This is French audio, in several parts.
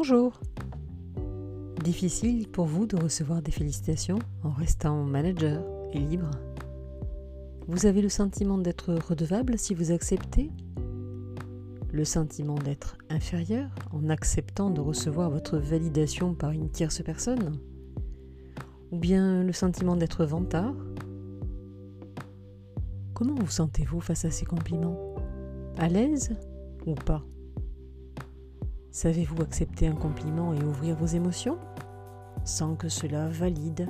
Bonjour. Difficile pour vous de recevoir des félicitations en restant manager et libre? Vous avez le sentiment d'être redevable si vous acceptez? Le sentiment d'être inférieur en acceptant de recevoir votre validation par une tierce personne? Ou bien le sentiment d'être vantard? Comment vous sentez-vous face à ces compliments? À l'aise ou pas? Savez-vous accepter un compliment et ouvrir vos émotions? Sans que cela valide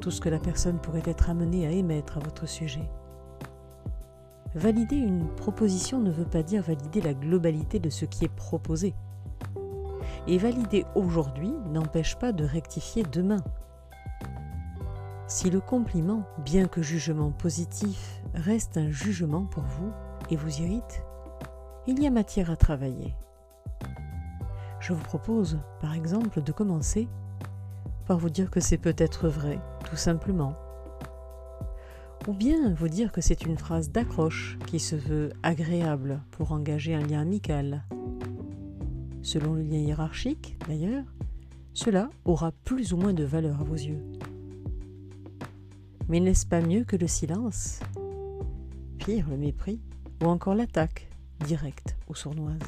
tout ce que la personne pourrait être amenée à émettre à votre sujet Valider une proposition ne veut pas dire valider la globalité de ce qui est proposé. Et valider aujourd'hui n'empêche pas de rectifier demain. Si le compliment, bien que jugement positif, reste un jugement pour vous et vous irrite, il y a matière à travailler je vous propose, par exemple, de commencer par vous dire que c'est peut-être vrai, tout simplement. Ou bien vous dire que c'est une phrase d'accroche qui se veut agréable pour engager un lien amical. Selon le lien hiérarchique, d'ailleurs, cela aura plus ou moins de valeur à vos yeux. Mais n'est-ce pas mieux que le silence Pire, le mépris, ou encore l'attaque, directe ou sournoise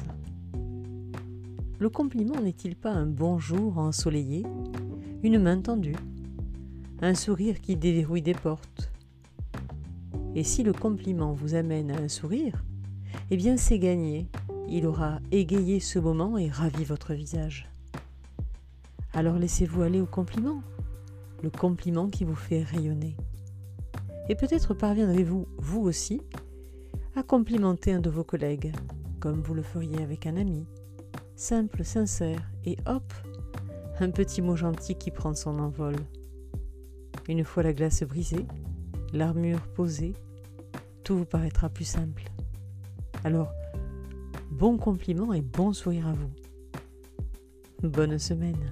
le compliment n'est-il pas un bonjour ensoleillé, une main tendue, un sourire qui déverrouille des portes? Et si le compliment vous amène à un sourire, eh bien c'est gagné, il aura égayé ce moment et ravi votre visage. Alors laissez-vous aller au compliment, le compliment qui vous fait rayonner. Et peut-être parviendrez-vous, vous aussi, à complimenter un de vos collègues, comme vous le feriez avec un ami, simple, sincère, et hop, un petit mot gentil qui prend son envol. Une fois la glace brisée, l'armure posée, tout vous paraîtra plus simple. Alors, bon compliment et bon sourire à vous. Bonne semaine.